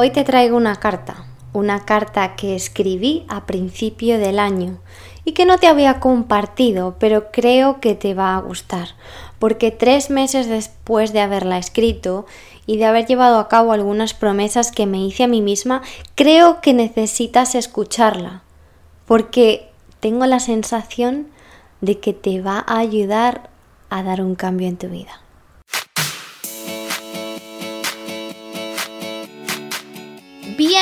Hoy te traigo una carta, una carta que escribí a principio del año y que no te había compartido, pero creo que te va a gustar, porque tres meses después de haberla escrito y de haber llevado a cabo algunas promesas que me hice a mí misma, creo que necesitas escucharla, porque tengo la sensación de que te va a ayudar a dar un cambio en tu vida.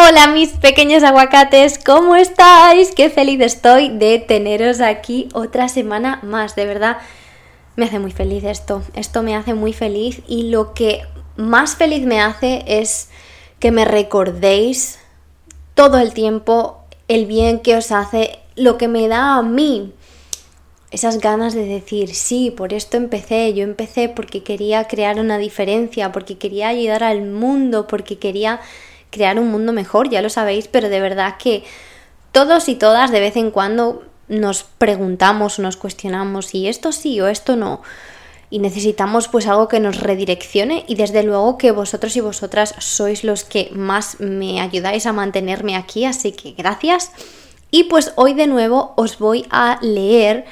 Hola mis pequeños aguacates, ¿cómo estáis? Qué feliz estoy de teneros aquí otra semana más, de verdad. Me hace muy feliz esto, esto me hace muy feliz y lo que más feliz me hace es que me recordéis todo el tiempo el bien que os hace, lo que me da a mí esas ganas de decir, sí, por esto empecé, yo empecé porque quería crear una diferencia, porque quería ayudar al mundo, porque quería crear un mundo mejor, ya lo sabéis, pero de verdad que todos y todas de vez en cuando nos preguntamos, nos cuestionamos si esto sí o esto no. Y necesitamos pues algo que nos redireccione y desde luego que vosotros y vosotras sois los que más me ayudáis a mantenerme aquí, así que gracias. Y pues hoy de nuevo os voy a leer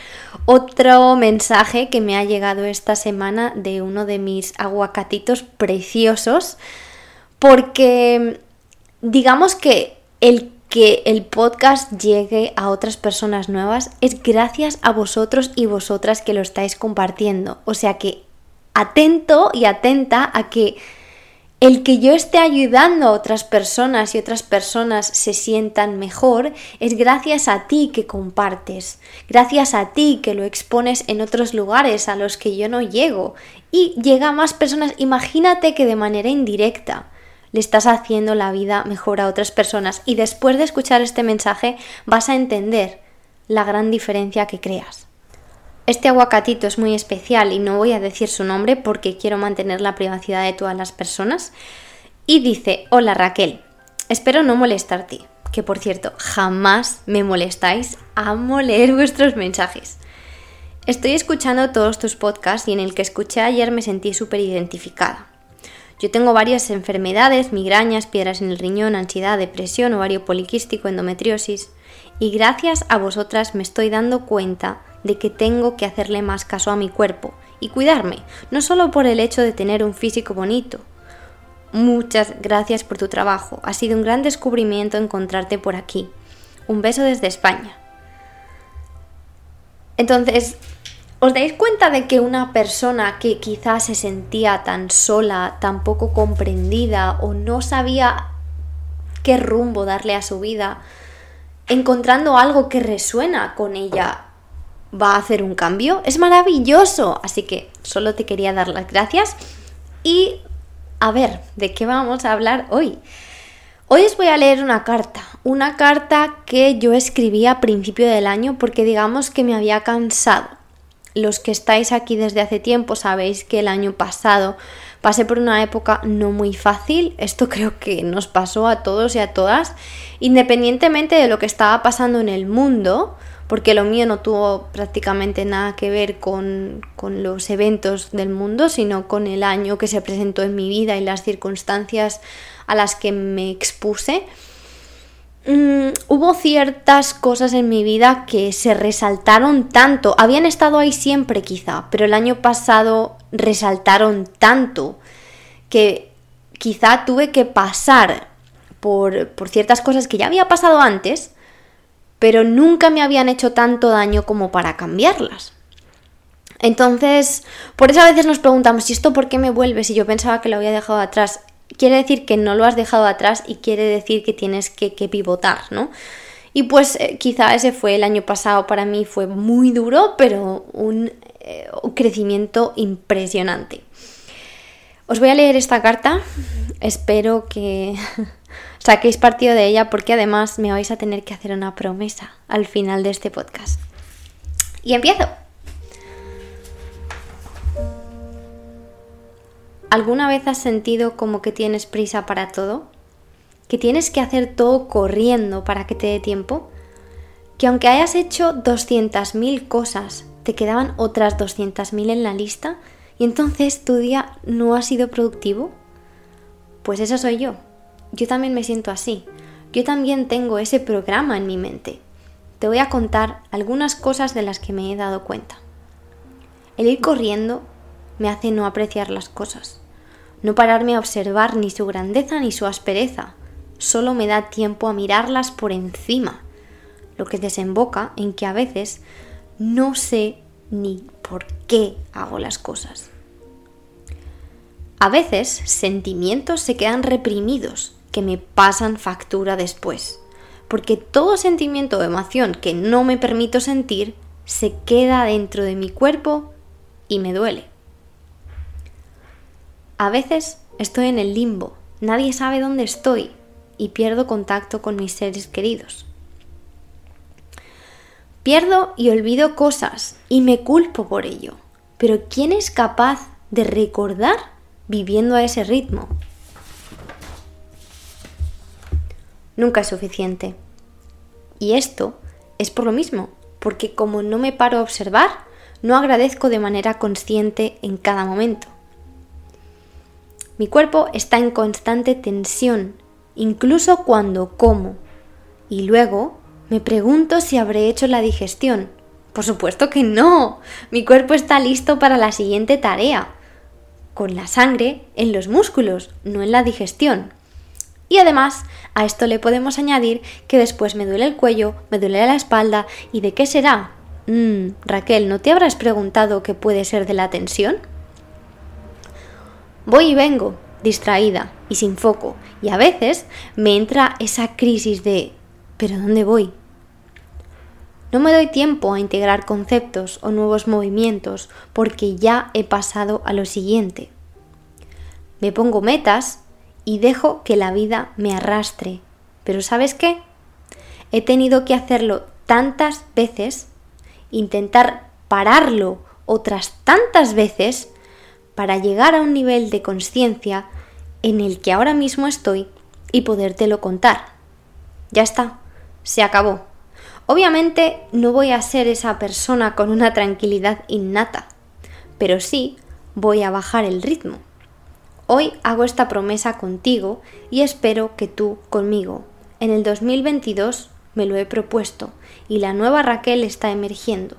otro mensaje que me ha llegado esta semana de uno de mis aguacatitos preciosos, porque digamos que el que el podcast llegue a otras personas nuevas es gracias a vosotros y vosotras que lo estáis compartiendo. O sea que atento y atenta a que el que yo esté ayudando a otras personas y otras personas se sientan mejor es gracias a ti que compartes, gracias a ti que lo expones en otros lugares a los que yo no llego y llega a más personas. Imagínate que de manera indirecta le estás haciendo la vida mejor a otras personas y después de escuchar este mensaje vas a entender la gran diferencia que creas. Este aguacatito es muy especial y no voy a decir su nombre porque quiero mantener la privacidad de todas las personas. Y dice, hola Raquel, espero no molestarte, que por cierto, jamás me molestáis, amo leer vuestros mensajes. Estoy escuchando todos tus podcasts y en el que escuché ayer me sentí súper identificada. Yo tengo varias enfermedades, migrañas, piedras en el riñón, ansiedad, depresión, ovario poliquístico, endometriosis. Y gracias a vosotras me estoy dando cuenta de que tengo que hacerle más caso a mi cuerpo y cuidarme, no solo por el hecho de tener un físico bonito. Muchas gracias por tu trabajo. Ha sido un gran descubrimiento encontrarte por aquí. Un beso desde España. Entonces, ¿Os dais cuenta de que una persona que quizás se sentía tan sola, tan poco comprendida o no sabía qué rumbo darle a su vida, encontrando algo que resuena con ella, va a hacer un cambio? Es maravilloso. Así que solo te quería dar las gracias y a ver, ¿de qué vamos a hablar hoy? Hoy os voy a leer una carta, una carta que yo escribí a principio del año porque digamos que me había cansado los que estáis aquí desde hace tiempo sabéis que el año pasado pasé por una época no muy fácil. Esto creo que nos pasó a todos y a todas, independientemente de lo que estaba pasando en el mundo, porque lo mío no tuvo prácticamente nada que ver con, con los eventos del mundo, sino con el año que se presentó en mi vida y las circunstancias a las que me expuse. Mm, hubo ciertas cosas en mi vida que se resaltaron tanto, habían estado ahí siempre quizá, pero el año pasado resaltaron tanto que quizá tuve que pasar por, por ciertas cosas que ya había pasado antes, pero nunca me habían hecho tanto daño como para cambiarlas. Entonces, por eso a veces nos preguntamos, ¿y esto por qué me vuelve si yo pensaba que lo había dejado atrás? Quiere decir que no lo has dejado atrás y quiere decir que tienes que, pivotar, ¿no? Y pues eh, quizá ese fue el año pasado para mí, fue muy duro, pero un, eh, un crecimiento impresionante. Os voy a leer esta carta, espero que saquéis partido de ella porque además me vais a tener que hacer una promesa al final de este podcast. Y empiezo. ¿Alguna vez has sentido como que tienes prisa para todo? ¿Que tienes que hacer todo corriendo para que te dé tiempo? ¿Que aunque hayas hecho 200.000 cosas, te quedaban otras 200.000 en la lista y entonces tu día no ha sido productivo? Pues eso soy yo. Yo también me siento así. Yo también tengo ese programa en mi mente. Te voy a contar algunas cosas de las que me he dado cuenta. El ir corriendo me hace no apreciar las cosas, no pararme a observar ni su grandeza ni su aspereza, solo me da tiempo a mirarlas por encima, lo que desemboca en que a veces no sé ni por qué hago las cosas. A veces sentimientos se quedan reprimidos que me pasan factura después, porque todo sentimiento o emoción que no me permito sentir se queda dentro de mi cuerpo y me duele. A veces estoy en el limbo, nadie sabe dónde estoy y pierdo contacto con mis seres queridos. Pierdo y olvido cosas y me culpo por ello. Pero ¿quién es capaz de recordar viviendo a ese ritmo? Nunca es suficiente. Y esto es por lo mismo, porque como no me paro a observar, no agradezco de manera consciente en cada momento. Mi cuerpo está en constante tensión, incluso cuando como, y luego me pregunto si habré hecho la digestión. Por supuesto que no. Mi cuerpo está listo para la siguiente tarea. Con la sangre en los músculos, no en la digestión. Y además, a esto le podemos añadir que después me duele el cuello, me duele la espalda, ¿y de qué será? Mmm, Raquel, ¿no te habrás preguntado qué puede ser de la tensión? Voy y vengo, distraída y sin foco, y a veces me entra esa crisis de ¿pero dónde voy? No me doy tiempo a integrar conceptos o nuevos movimientos porque ya he pasado a lo siguiente. Me pongo metas y dejo que la vida me arrastre. Pero ¿sabes qué? He tenido que hacerlo tantas veces, intentar pararlo otras tantas veces, para llegar a un nivel de conciencia en el que ahora mismo estoy y podértelo contar. Ya está, se acabó. Obviamente no voy a ser esa persona con una tranquilidad innata, pero sí voy a bajar el ritmo. Hoy hago esta promesa contigo y espero que tú conmigo. En el 2022 me lo he propuesto y la nueva Raquel está emergiendo.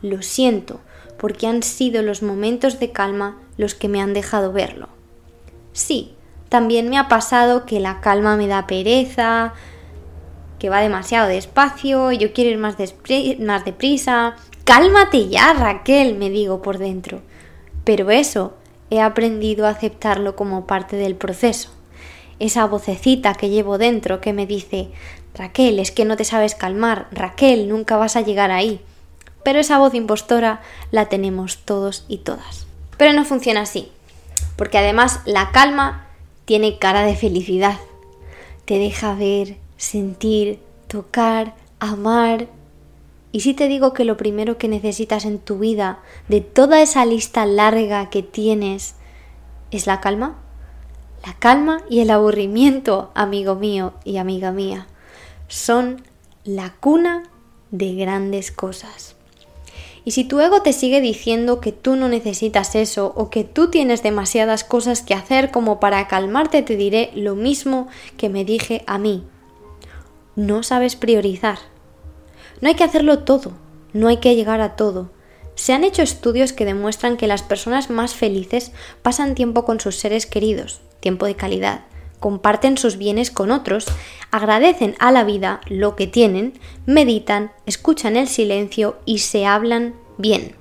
Lo siento, porque han sido los momentos de calma los que me han dejado verlo. Sí, también me ha pasado que la calma me da pereza, que va demasiado despacio, yo quiero ir más, más deprisa. Cálmate ya, Raquel, me digo por dentro. Pero eso he aprendido a aceptarlo como parte del proceso. Esa vocecita que llevo dentro que me dice, Raquel, es que no te sabes calmar, Raquel, nunca vas a llegar ahí pero esa voz impostora la tenemos todos y todas. Pero no funciona así, porque además la calma tiene cara de felicidad. Te deja ver, sentir, tocar, amar. Y si te digo que lo primero que necesitas en tu vida, de toda esa lista larga que tienes, es la calma, la calma y el aburrimiento, amigo mío y amiga mía, son la cuna de grandes cosas. Y si tu ego te sigue diciendo que tú no necesitas eso o que tú tienes demasiadas cosas que hacer como para calmarte, te diré lo mismo que me dije a mí. No sabes priorizar. No hay que hacerlo todo, no hay que llegar a todo. Se han hecho estudios que demuestran que las personas más felices pasan tiempo con sus seres queridos, tiempo de calidad, comparten sus bienes con otros, agradecen a la vida lo que tienen, meditan, escuchan el silencio y se hablan bien.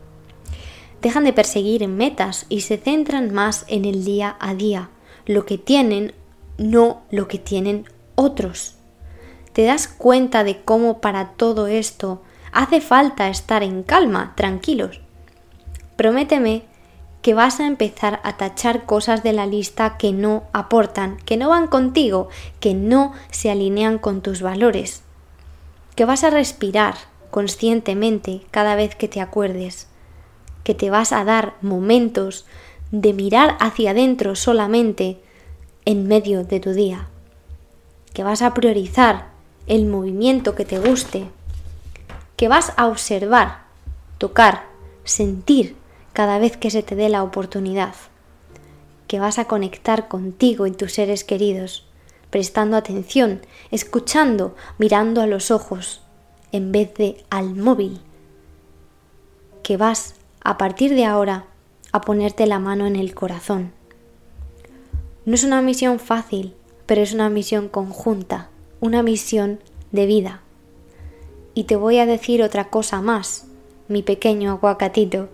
Dejan de perseguir metas y se centran más en el día a día, lo que tienen, no lo que tienen otros. ¿Te das cuenta de cómo para todo esto hace falta estar en calma, tranquilos? Prométeme que vas a empezar a tachar cosas de la lista que no aportan, que no van contigo, que no se alinean con tus valores, que vas a respirar conscientemente cada vez que te acuerdes, que te vas a dar momentos de mirar hacia adentro solamente en medio de tu día, que vas a priorizar el movimiento que te guste, que vas a observar, tocar, sentir cada vez que se te dé la oportunidad, que vas a conectar contigo y tus seres queridos, prestando atención, escuchando, mirando a los ojos, en vez de al móvil, que vas a partir de ahora a ponerte la mano en el corazón. No es una misión fácil, pero es una misión conjunta, una misión de vida. Y te voy a decir otra cosa más, mi pequeño aguacatito.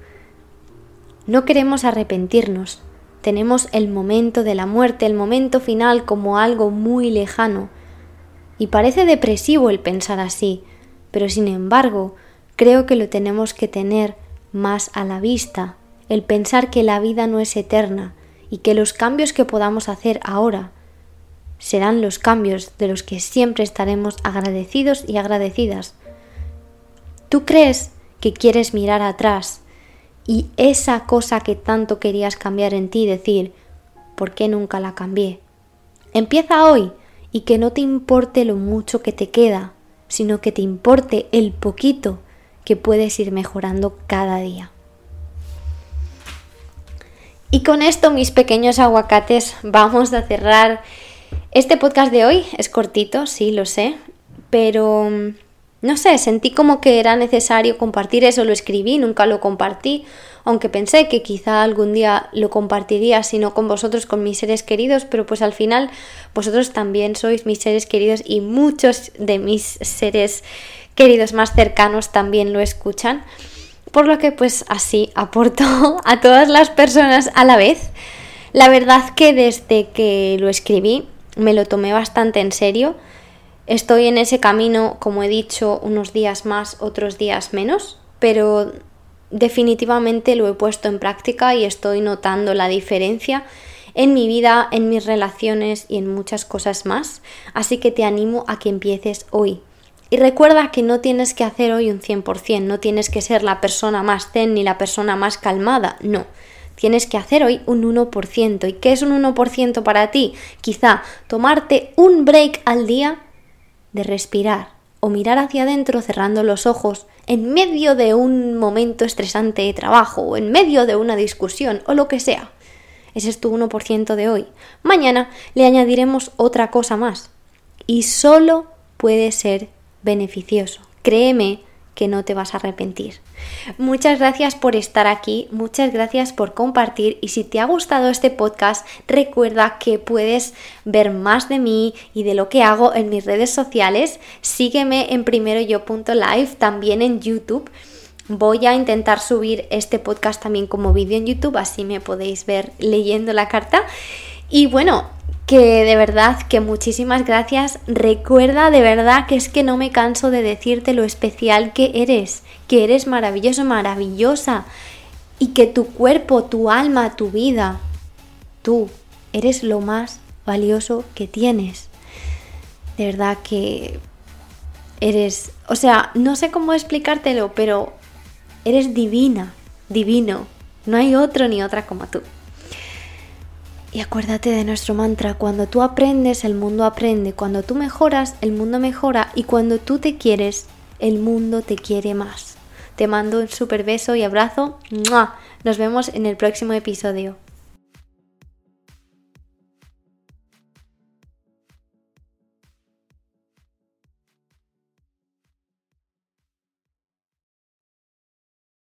No queremos arrepentirnos. Tenemos el momento de la muerte, el momento final como algo muy lejano. Y parece depresivo el pensar así, pero sin embargo, creo que lo tenemos que tener más a la vista, el pensar que la vida no es eterna y que los cambios que podamos hacer ahora serán los cambios de los que siempre estaremos agradecidos y agradecidas. ¿Tú crees que quieres mirar atrás y esa cosa que tanto querías cambiar en ti decir, ¿por qué nunca la cambié? Empieza hoy y que no te importe lo mucho que te queda, sino que te importe el poquito que puedes ir mejorando cada día. Y con esto, mis pequeños aguacates, vamos a cerrar este podcast de hoy. Es cortito, sí, lo sé, pero no sé, sentí como que era necesario compartir eso, lo escribí, nunca lo compartí, aunque pensé que quizá algún día lo compartiría, si no con vosotros, con mis seres queridos, pero pues al final vosotros también sois mis seres queridos y muchos de mis seres queridos más cercanos también lo escuchan, por lo que pues así aporto a todas las personas a la vez. La verdad que desde que lo escribí me lo tomé bastante en serio, Estoy en ese camino, como he dicho, unos días más, otros días menos, pero definitivamente lo he puesto en práctica y estoy notando la diferencia en mi vida, en mis relaciones y en muchas cosas más. Así que te animo a que empieces hoy. Y recuerda que no tienes que hacer hoy un 100%, no tienes que ser la persona más zen ni la persona más calmada, no. Tienes que hacer hoy un 1%. ¿Y qué es un 1% para ti? Quizá tomarte un break al día de respirar o mirar hacia adentro cerrando los ojos en medio de un momento estresante de trabajo o en medio de una discusión o lo que sea. Ese es tu 1% de hoy. Mañana le añadiremos otra cosa más y solo puede ser beneficioso. Créeme que no te vas a arrepentir. Muchas gracias por estar aquí, muchas gracias por compartir y si te ha gustado este podcast recuerda que puedes ver más de mí y de lo que hago en mis redes sociales. Sígueme en primeroyo.live también en YouTube. Voy a intentar subir este podcast también como vídeo en YouTube, así me podéis ver leyendo la carta. Y bueno, que de verdad que muchísimas gracias. Recuerda de verdad que es que no me canso de decirte lo especial que eres, que eres maravilloso, maravillosa y que tu cuerpo, tu alma, tu vida, tú eres lo más valioso que tienes. De verdad que eres, o sea, no sé cómo explicártelo, pero eres divina, divino. No hay otro ni otra como tú. Y acuérdate de nuestro mantra, cuando tú aprendes, el mundo aprende, cuando tú mejoras, el mundo mejora y cuando tú te quieres, el mundo te quiere más. Te mando un super beso y abrazo. Nos vemos en el próximo episodio.